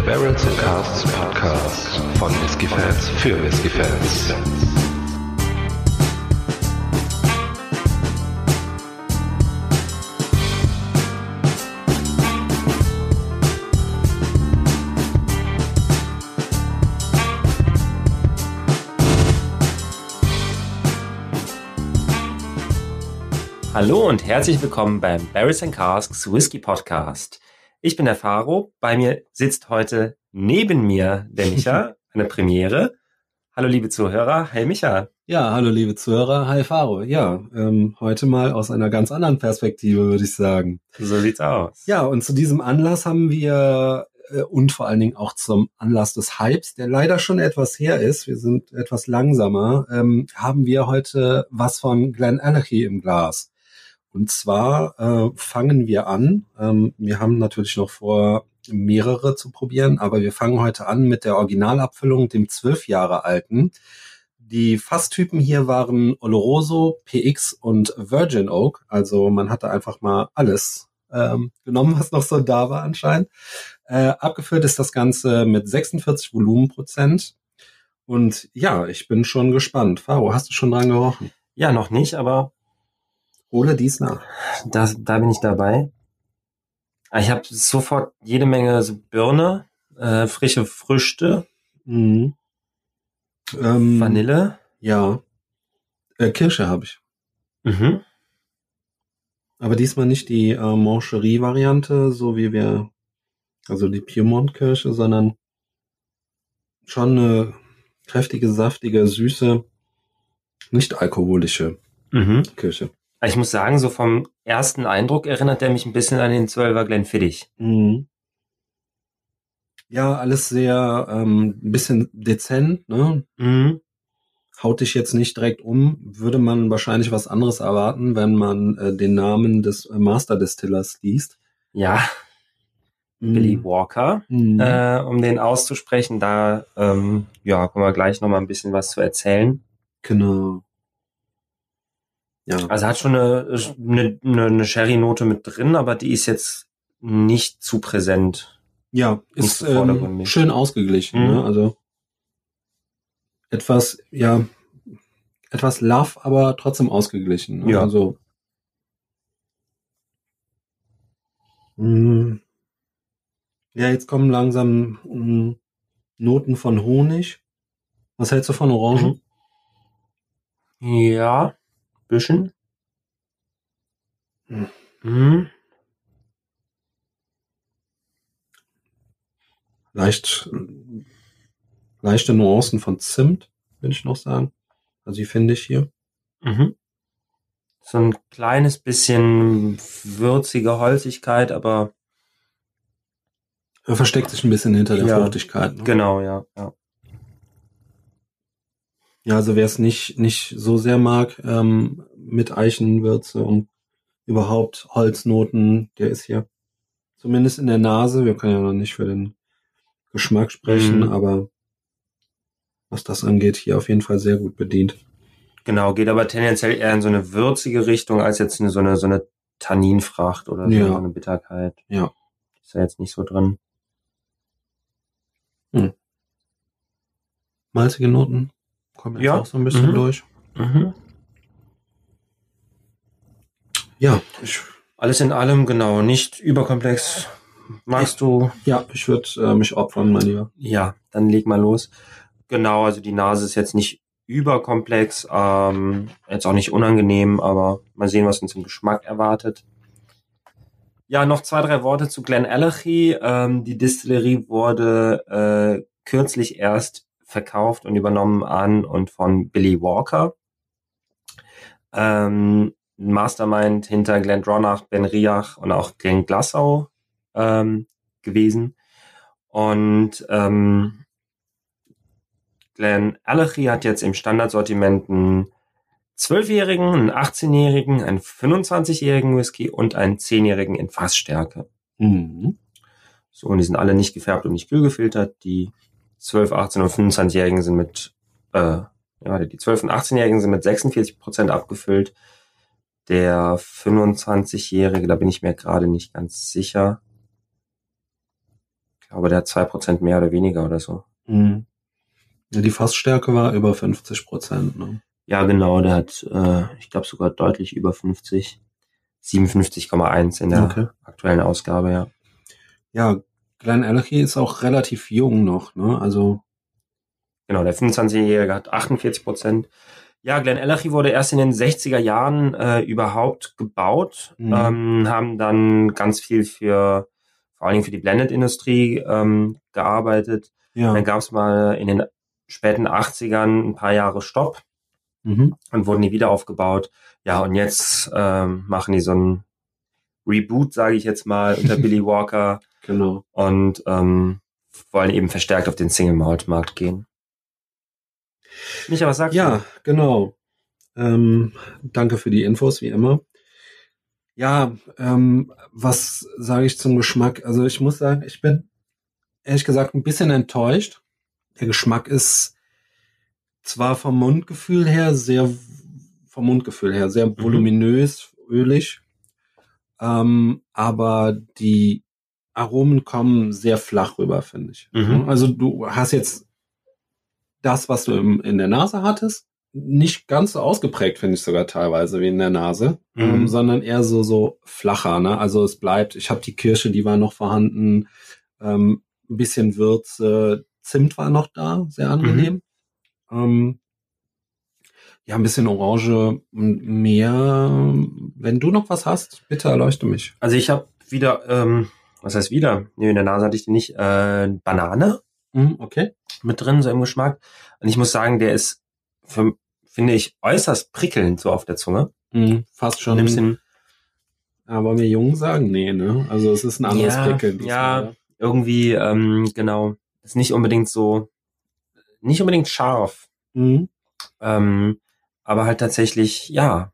Der Barrels and Casts Podcast von Whiskey Fans für Whiskey Fans. Hallo und herzlich willkommen beim Barrels and Casks Whisky Podcast. Ich bin der Faro. Bei mir sitzt heute neben mir der Micha, eine Premiere. Hallo liebe Zuhörer. Hi Micha. Ja, hallo liebe Zuhörer, hi Faro. Ja, ähm, heute mal aus einer ganz anderen Perspektive, würde ich sagen. So sieht's aus. Ja, und zu diesem Anlass haben wir äh, und vor allen Dingen auch zum Anlass des Hypes, der leider schon etwas her ist, wir sind etwas langsamer, ähm, haben wir heute was von Glenn Allergy im Glas. Und zwar äh, fangen wir an. Ähm, wir haben natürlich noch vor, mehrere zu probieren, aber wir fangen heute an mit der Originalabfüllung, dem zwölf Jahre alten. Die Fasstypen hier waren Oloroso, PX und Virgin Oak. Also man hatte einfach mal alles ähm, genommen, was noch so da war anscheinend. Äh, abgefüllt ist das Ganze mit 46 Volumenprozent. Und ja, ich bin schon gespannt. Faro, hast du schon dran gerochen? Ja, noch nicht, aber Hole dies nach. das, da bin ich dabei. Ich habe sofort jede Menge Birne, äh, frische Früchte, Mhm. Ähm, Vanille. Ja. Äh, Kirsche habe ich. Mhm. Aber diesmal nicht die äh, Mancherie-Variante, so wie wir, also die Piemont-Kirsche, sondern schon eine kräftige, saftige, süße, nicht alkoholische Mhm. Kirsche. Ich muss sagen, so vom ersten Eindruck erinnert er mich ein bisschen an den 12er Glenfiddich. Mhm. Ja, alles sehr ähm, ein bisschen dezent, ne? Mhm. Haut dich jetzt nicht direkt um, würde man wahrscheinlich was anderes erwarten, wenn man äh, den Namen des äh, Master Distillers liest. Ja, Billy Walker, Mhm. äh, um den auszusprechen. Da ähm, ja, können wir gleich noch mal ein bisschen was zu erzählen. Genau. Ja. Also hat schon eine, eine, eine Sherry-Note mit drin, aber die ist jetzt nicht zu präsent. Ja, ist ähm, schön ausgeglichen. Mhm. Ne? Also etwas, ja, etwas love, aber trotzdem ausgeglichen. Ne? Ja. Also mh, ja, jetzt kommen langsam mh, Noten von Honig. Was hältst du von Orangen? Ja, bisschen. Mhm. Leicht, leichte Nuancen von Zimt, würde ich noch sagen. Also die finde ich hier. Mhm. So ein kleines bisschen würzige Holzigkeit, aber Er versteckt sich ein bisschen hinter der Ja. Fruchtigkeit. Ne? genau, ja. ja. Ja, also wer es nicht, nicht so sehr mag, ähm, mit Eichenwürze und überhaupt Holznoten, der ist hier zumindest in der Nase, wir können ja noch nicht für den Geschmack sprechen, Mhm. aber was das angeht, hier auf jeden Fall sehr gut bedient. Genau, geht aber tendenziell eher in so eine würzige Richtung als jetzt eine, so eine so eine Tanninfracht oder so, Ja. eine Bitterkeit. Ja. Ist ja jetzt nicht so drin. Malzige Noten kommen jetzt Ja. auch so ein bisschen Mhm. durch. Mhm. Ja, ich, Alles in allem, genau, nicht überkomplex. Magst du? ja, ich würde äh, mich opfern, mein Lieber. Ja, dann leg mal los. Genau, also die Nase ist jetzt nicht überkomplex, ähm, jetzt auch nicht unangenehm, aber mal sehen, was uns im Geschmack erwartet. Ja, noch zwei, drei Worte zu Glen Allergy. Ähm, die Distillerie wurde äh, kürzlich erst verkauft und übernommen an und von Billy Walker. Ähm, Mastermind hinter Glenn Dronach, Ben Riach und auch Glenn Glassau ähm, gewesen. Und ähm, Glenn Allergy hat jetzt im Standardsortiment einen 12-jährigen, einen 18-jährigen, einen 25-jährigen Whisky und einen 10-jährigen in Fassstärke. Mhm. So, und die sind alle nicht gefärbt und nicht kühl gefiltert. Die 12, 18 und 25-jährigen sind mit, äh, ja, die 12 und 18-jährigen sind mit 46 Prozent abgefüllt. Der 25-jährige, da bin ich mir gerade nicht ganz sicher. glaube, der hat zwei Prozent mehr oder weniger oder so. Mhm. Ja, die Fassstärke war über 50 Prozent. Ne? Ja, genau, der hat, äh, ich glaube, sogar deutlich über 50. 57,1 in der Okay. aktuellen Ausgabe, ja. Ja, Glenn Allergy ist auch relativ jung noch. Ne? Also Genau, der 25-Jährige hat 48 Prozent. Ja, Glen Ellachy wurde erst in den 60er Jahren äh, überhaupt gebaut, Mhm. ähm, haben dann ganz viel für, vor allen Dingen für die Blended-Industrie ähm, gearbeitet. ja. Dann gab es mal in den späten 80ern ein paar Jahre Stopp Mhm. und wurden die wieder aufgebaut. Ja, und jetzt ähm, machen die so ein Reboot, sage ich jetzt mal, unter Billy Walker Genau. und ähm, wollen eben verstärkt auf den Single-Malt-Markt gehen. Micha, was sagst du? Ja, genau. Ähm, danke für die Infos, wie immer. Ja, ähm, was sage ich zum Geschmack? Also ich muss sagen, ich bin ehrlich gesagt ein bisschen enttäuscht. Der Geschmack ist zwar vom Mundgefühl her sehr, vom Mundgefühl her sehr voluminös, ölig, ähm, aber die Aromen kommen sehr flach rüber, finde ich. Mhm. Also du hast jetzt das, was du im, in der Nase hattest, nicht ganz so ausgeprägt, finde ich sogar teilweise wie in der Nase, Mhm. ähm, sondern eher so so flacher. Ne? Also es bleibt. Ich habe die Kirsche, die war noch vorhanden, ähm, ein bisschen Würze, Zimt war noch da, sehr angenehm. Ähm, ja, ein bisschen Orange und mehr. Wenn du noch was hast, bitte erleuchte mich. Also ich habe wieder, ähm, was heißt wieder? Nee, in der Nase hatte ich die nicht. Äh, Banane Mhm, okay. mit drin, so im Geschmack. Und ich muss sagen, der ist, für, finde ich, äußerst prickelnd so auf der Zunge. Mhm, fast schon. bisschen, Ja, wollen wir jung sagen? Nee, ne? Also es ist ein anderes Ja, Prickeln. ja. irgendwie, ähm, genau, ist nicht unbedingt so, nicht unbedingt scharf, Mhm. ähm, aber halt tatsächlich, ja,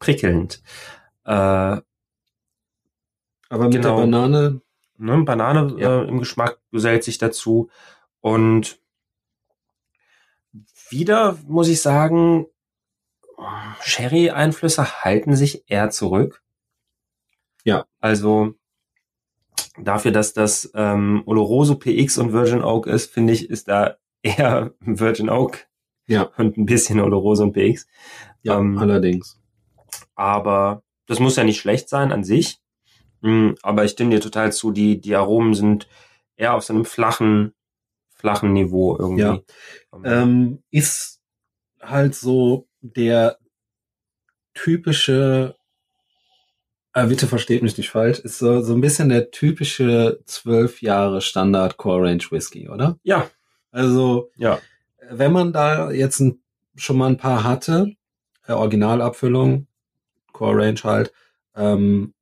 prickelnd. Äh, Aber mit Genau. der Banane, ne, Banane Ja. äh, im Geschmack gesellt sich dazu. Und wieder muss ich sagen, Sherry-Einflüsse halten sich eher zurück. Ja. Also dafür, dass das ähm, Oloroso PX und Virgin Oak ist, finde ich, ist da eher Virgin Oak Ja. und ein bisschen Oloroso und PX. ja, Ähm, allerdings. aber das muss ja nicht schlecht sein an sich. Mm, Aber ich stimme dir total zu, die, die Aromen sind eher auf so einem flachen, flachen Niveau irgendwie. Ja. Ähm, ist halt so der typische, äh, bitte versteht mich nicht falsch, ist so, so ein bisschen der typische zwölf Jahre Standard Core Range Whisky, oder? ja, Also, ja. Wenn man da jetzt ein, schon mal ein paar hatte, äh, Originalabfüllung, Core Range halt, ähm,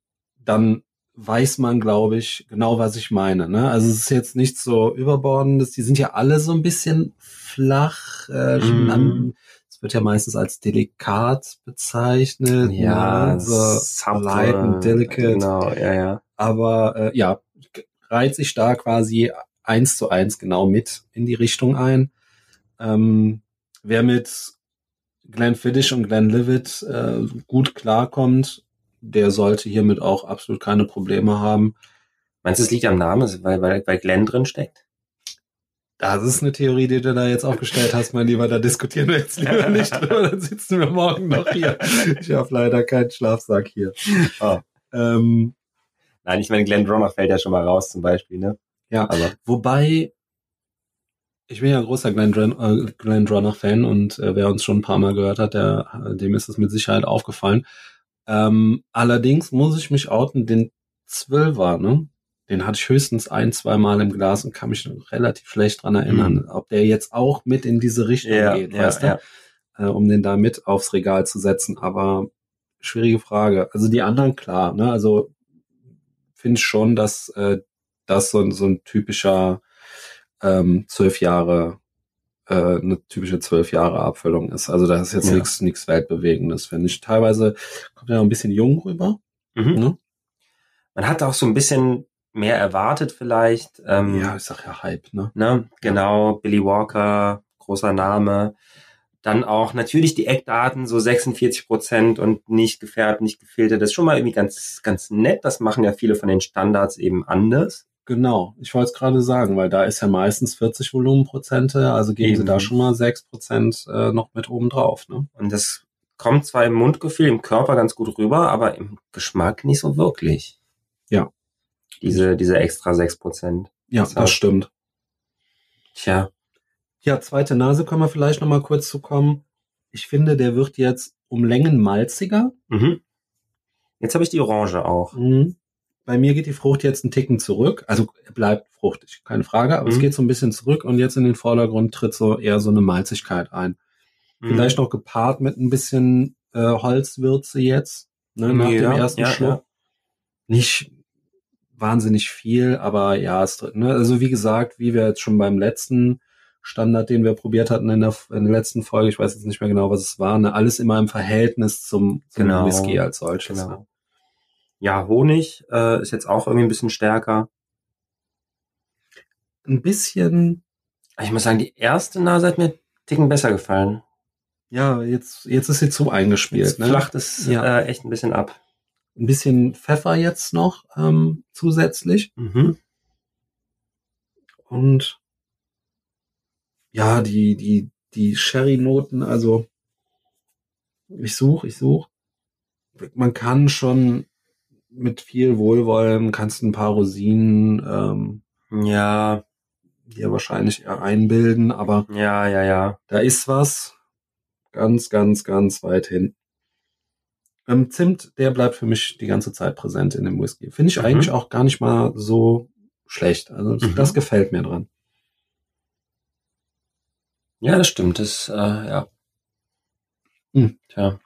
dann weiß man, glaube ich, genau, was ich meine. Ne? Also es ist jetzt nicht so überbordendes. Die sind ja alle so ein bisschen flach. Äh, Mhm. es wird ja meistens als delikat bezeichnet. ne? so subtle, light and delicate. Genau, ja, ja. Aber äh, ja, reiht sich da quasi eins zu eins genau mit in die Richtung ein. Ähm, wer mit Glenn Fiddish und Glenn Livet äh, gut klarkommt, der sollte hiermit auch absolut keine Probleme haben. Meinst du, es liegt am Namen, weil, weil, weil Glenn drin steckt? Das ist eine Theorie, die du da jetzt aufgestellt hast, mein Lieber. Da diskutieren wir jetzt lieber nicht drüber. Dann sitzen wir morgen noch hier. Ich habe leider keinen Schlafsack hier. Oh. Ähm, Nein, ich meine, Glenn Dronach fällt ja schon mal raus zum Beispiel, ne? Ja. Aber Wobei, ich bin ja großer Glenn, äh, Glenn Dronach-Fan und äh, wer uns schon ein paar Mal gehört hat, der, dem ist es mit Sicherheit aufgefallen. Ähm, allerdings muss ich mich outen, den Zwölfer, ne? Den hatte ich höchstens ein, zwei Mal im Glas und kann mich relativ schlecht dran erinnern, ob der jetzt auch mit in diese Richtung ja, geht, ja, weißt du? ja. Äh, um den da mit aufs Regal zu setzen. Aber schwierige Frage. Also die anderen klar, ne? Also finde ich schon, dass äh, das so, so ein typischer ähm, zwölf Jahre, äh, eine typische zwölf Jahre Abfüllung ist. Also da ist jetzt Ja. nichts nichts Weltbewegendes, finde ich. Teilweise kommt er noch ein bisschen jung rüber. Mhm. Ne? Man hat auch so ein bisschen mehr erwartet vielleicht. Ähm, ja, ich sag ja Hype, ne? Ne? Genau, Billy Walker, großer Name. Dann auch natürlich die Eckdaten, so 46 Prozent und nicht gefärbt, nicht gefiltert. Das ist schon mal irgendwie ganz, ganz nett. Das machen ja viele von den Standards eben anders. Genau, ich wollte es gerade sagen, weil da ist ja meistens 40 Volumenprozente, also geben Eben. sie da schon mal 6 Prozent äh, noch mit oben drauf. Ne? Und das kommt zwar im Mundgefühl, im Körper ganz gut rüber, aber im Geschmack nicht so wirklich. Ja. Diese, diese extra 6%. Ja, Das das stimmt. Tja. Ja, zweite Nase können wir vielleicht noch mal kurz zu kommen. Ich finde, der wird jetzt um Längen malziger. Mhm. Jetzt habe ich die Orange auch. Mhm. Bei mir geht die Frucht jetzt einen Ticken zurück. Also bleibt fruchtig, keine Frage, aber es Mhm. geht so ein bisschen zurück und jetzt in den Vordergrund tritt so eher so eine Malzigkeit ein. Mhm. Vielleicht noch gepaart mit ein bisschen äh, Holzwürze jetzt, ne, nach Ja, dem ersten ja, Schluck. ja. Nicht wahnsinnig viel, aber ja, es, ne, also wie gesagt, wie wir jetzt schon beim letzten Standard, den wir probiert hatten in der, in der letzten Folge, ich weiß jetzt nicht mehr genau, was es war, ne, alles immer im Verhältnis zum, zum Genau. Whisky als solches. Genau. Ja, Honig äh, ist jetzt auch irgendwie ein bisschen stärker. Ein bisschen, Ich muss sagen, die erste Nase hat mir Ticken besser gefallen. ja, jetzt, jetzt ist sie zu eingespielt. Jetzt Ne? flacht es Ja. äh, echt ein bisschen ab. Ein bisschen Pfeffer jetzt noch ähm, zusätzlich. Mhm. Und ja, die, die, die Sherry-Noten, also ich suche, ich suche. Man kann schon mit viel Wohlwollen, kannst ein paar Rosinen ähm, Ja, dir wahrscheinlich eher einbilden, aber ja, ja, ja. da ist was ganz, ganz, ganz weit hin. Ähm, Zimt, der bleibt für mich die ganze Zeit präsent in dem Whisky. Finde ich Mhm. eigentlich auch gar nicht mal so schlecht. Also Mhm. das gefällt mir dran. Ja, das stimmt. Das, äh, ja. Hm. Tja.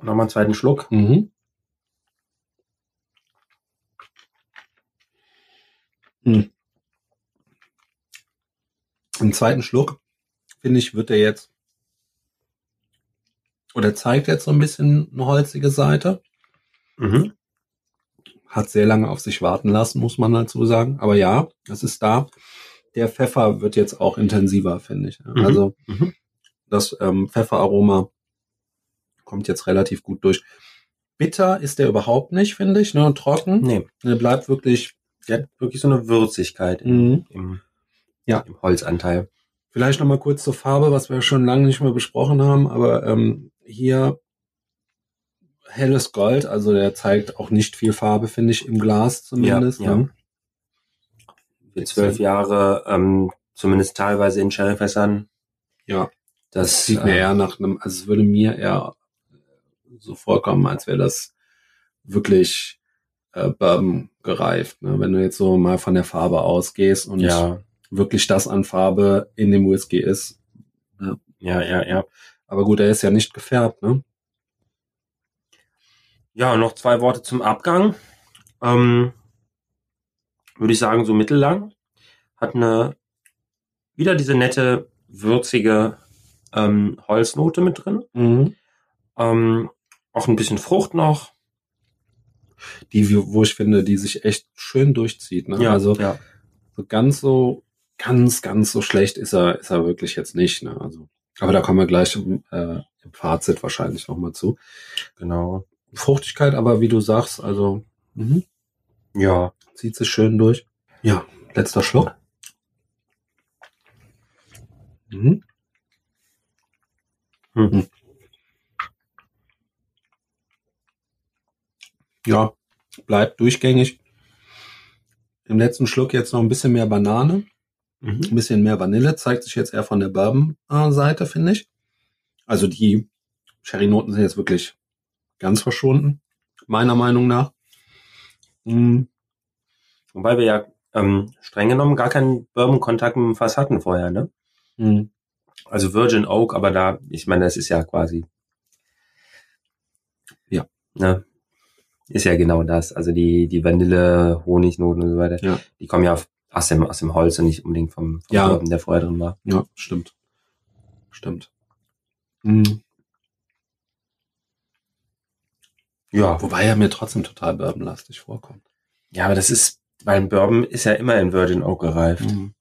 Nochmal einen zweiten Schluck. Mhm. Hm. Im zweiten Schluck, finde ich, wird er jetzt oder zeigt jetzt so ein bisschen eine holzige Seite. Mhm. Hat sehr lange auf sich warten lassen, muss man dazu sagen. Aber ja, das ist da. Der Pfeffer wird jetzt auch intensiver, finde ich. Mhm. Also Mhm. das ähm, Pfefferaroma kommt jetzt relativ gut durch. Bitter ist der überhaupt nicht, finde ich. Ne? Trocken. Nee, Der bleibt wirklich. Der hat wirklich so eine Würzigkeit im, Mhm. im, Ja. im Holzanteil. Vielleicht noch mal kurz zur Farbe, was wir schon lange nicht mehr besprochen haben. Aber ähm, hier helles Gold, also der zeigt auch nicht viel Farbe, finde ich, im Glas zumindest. Ja, ja. ne? Für zwölf Jahre, ähm, zumindest teilweise in Sherryfässern. ja. Das sieht mir äh, eher nach einem, also es würde mir eher so vorkommen, als wäre das wirklich äh, Bourbon gereift. Ne? Wenn du jetzt so mal von der Farbe ausgehst und Ja, wirklich das an Farbe in dem Whisky ist. ja, ja, ja. Aber gut, er ist ja nicht gefärbt, ne? Ja, noch zwei Worte zum Abgang. Ähm, würde ich sagen, so mittellang. Hat eine, wieder diese nette, würzige ähm, Holznote mit drin. Ähm, auch ein bisschen Frucht noch. Die, wo ich finde, die sich echt schön durchzieht. Ne? also ja. so ganz so, ganz, ganz so schlecht ist er, ist er wirklich jetzt nicht. Ne? Also, aber da kommen wir gleich im, äh, im Fazit wahrscheinlich nochmal zu. genau. Fruchtigkeit, aber wie du sagst, also mhm. Ja. zieht sich schön durch. Ja, letzter Schluck. Mhm. Hm. Ja, bleibt durchgängig. Im letzten Schluck jetzt noch ein bisschen mehr Banane, Mhm. ein bisschen mehr Vanille, zeigt sich jetzt eher von der Bourbon-Seite, finde ich. Also die Sherry-Noten sind jetzt wirklich ganz verschwunden, meiner Meinung nach. Mhm. Wobei wir ja ähm, streng genommen gar keinen Bourbon-Kontakt mit dem Fass hatten vorher, ne? Mhm. Also Virgin Oak, aber da, ich meine, das ist ja quasi. Ja. Ne? Ist ja genau das. Also die, die Vanille, Honignoten und so weiter, Ja. die kommen ja aus dem, aus dem Holz und nicht unbedingt vom, vom Ja. Bourbon, der vorher drin war. Ja, stimmt. Stimmt. Mhm. Ja. Wobei er mir trotzdem total bourbonlastig vorkommt. Ja, aber das ist, weil ein Bourbon ist ja immer in Virgin Oak gereift. Mhm.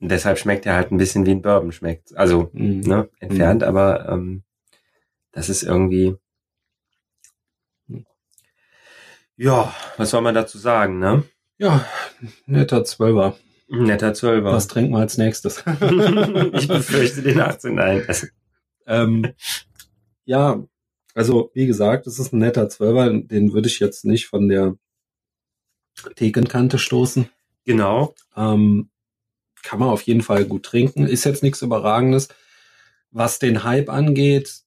Und deshalb schmeckt er halt ein bisschen wie ein Bourbon schmeckt. Also, Mhm. ne, entfernt, aber ähm, das ist irgendwie. Ja, was soll man dazu sagen, ne? Ja, netter Zwölfer. Netter Zwölfer. Was trinken wir als nächstes? ich befürchte den 18 Nein. ähm, ja, also wie gesagt, es ist ein netter Zwölfer, den würde ich jetzt nicht von der Thekenkante stoßen. Genau. Ähm, kann man auf jeden Fall gut trinken. Ist jetzt nichts Überragendes. Was den Hype angeht,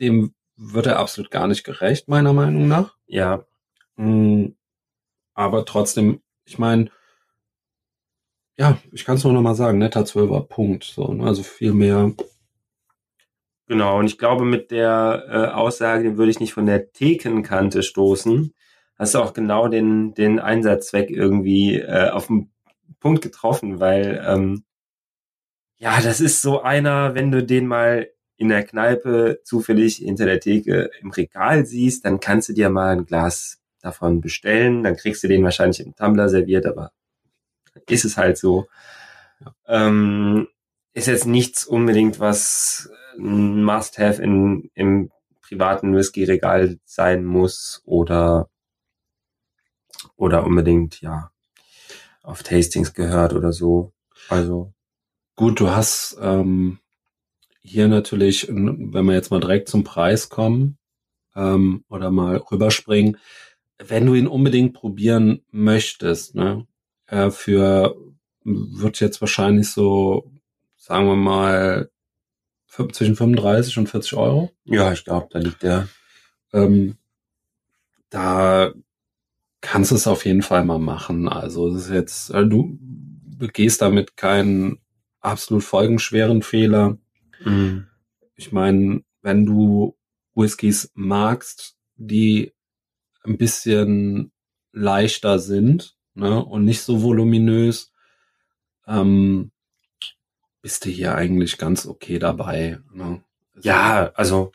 dem wird er absolut gar nicht gerecht, meiner Meinung nach. Ja. Mm, aber trotzdem, ich meine, ja, ich kann es nur noch mal sagen, netter Zwölfer Punkt. So, ne? Also viel mehr. Genau, und ich glaube, mit der äh, Aussage, den würde ich nicht von der Thekenkante stoßen, hast du auch genau den, den Einsatzzweck irgendwie äh, auf den Punkt getroffen, weil ähm, ja, das ist so einer, wenn du den mal in der Kneipe zufällig hinter der Theke im Regal siehst, dann kannst du dir mal ein Glas davon bestellen, dann kriegst du den wahrscheinlich im Tumbler serviert, aber ist es halt so. Ähm, ist jetzt nichts unbedingt, was ein Must-Have in, im privaten Whisky-Regal sein muss oder, oder unbedingt, ja, auf Tastings gehört oder so. Also. Gut, du hast ähm, hier natürlich, wenn wir jetzt mal direkt zum Preis kommen ähm, oder mal rüberspringen, wenn du ihn unbedingt probieren möchtest, ne, äh, für wird jetzt wahrscheinlich so, sagen wir mal, zwischen 35 und 40 Euro. Ja, ich glaube, da liegt der. Ähm, da kannst du es auf jeden Fall mal machen. Also es ist jetzt, äh, du begehst damit keinen absolut folgenschweren Fehler. Mhm. Ich meine, wenn du Whiskys magst, die ein bisschen leichter sind ne, und nicht so voluminös, ähm, bist du hier eigentlich ganz okay dabei. Ne? Ja, also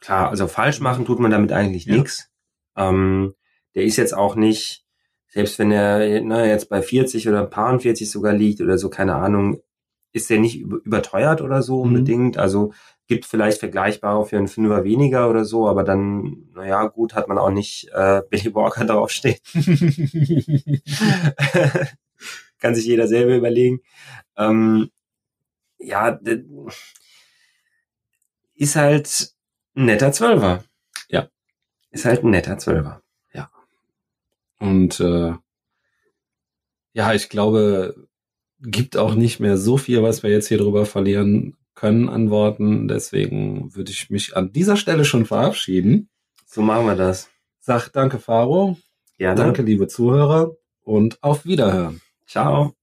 klar, also falsch machen tut man damit eigentlich Ja. nichts. Ähm, der ist jetzt auch nicht, selbst wenn er ne, jetzt bei 40 oder paar 40 sogar liegt oder so, keine Ahnung, ist der nicht über- überteuert oder so Mhm. unbedingt. Also gibt vielleicht vergleichbare für einen Fünfer weniger oder so, aber dann, naja, gut, hat man auch nicht äh, Billy Walker draufstehen. Kann sich jeder selber überlegen. Ähm, ja, ist halt ein netter Zwölfer. Ja. Ist halt ein netter Zwölfer. Und äh, ja, ich glaube, gibt auch nicht mehr so viel, was wir jetzt hier drüber verlieren können an Worten. Deswegen würde ich mich an dieser Stelle schon verabschieden. So machen wir das. Sag danke, Faro. Gerne. Danke, liebe Zuhörer. Und auf Wiederhören. Ciao.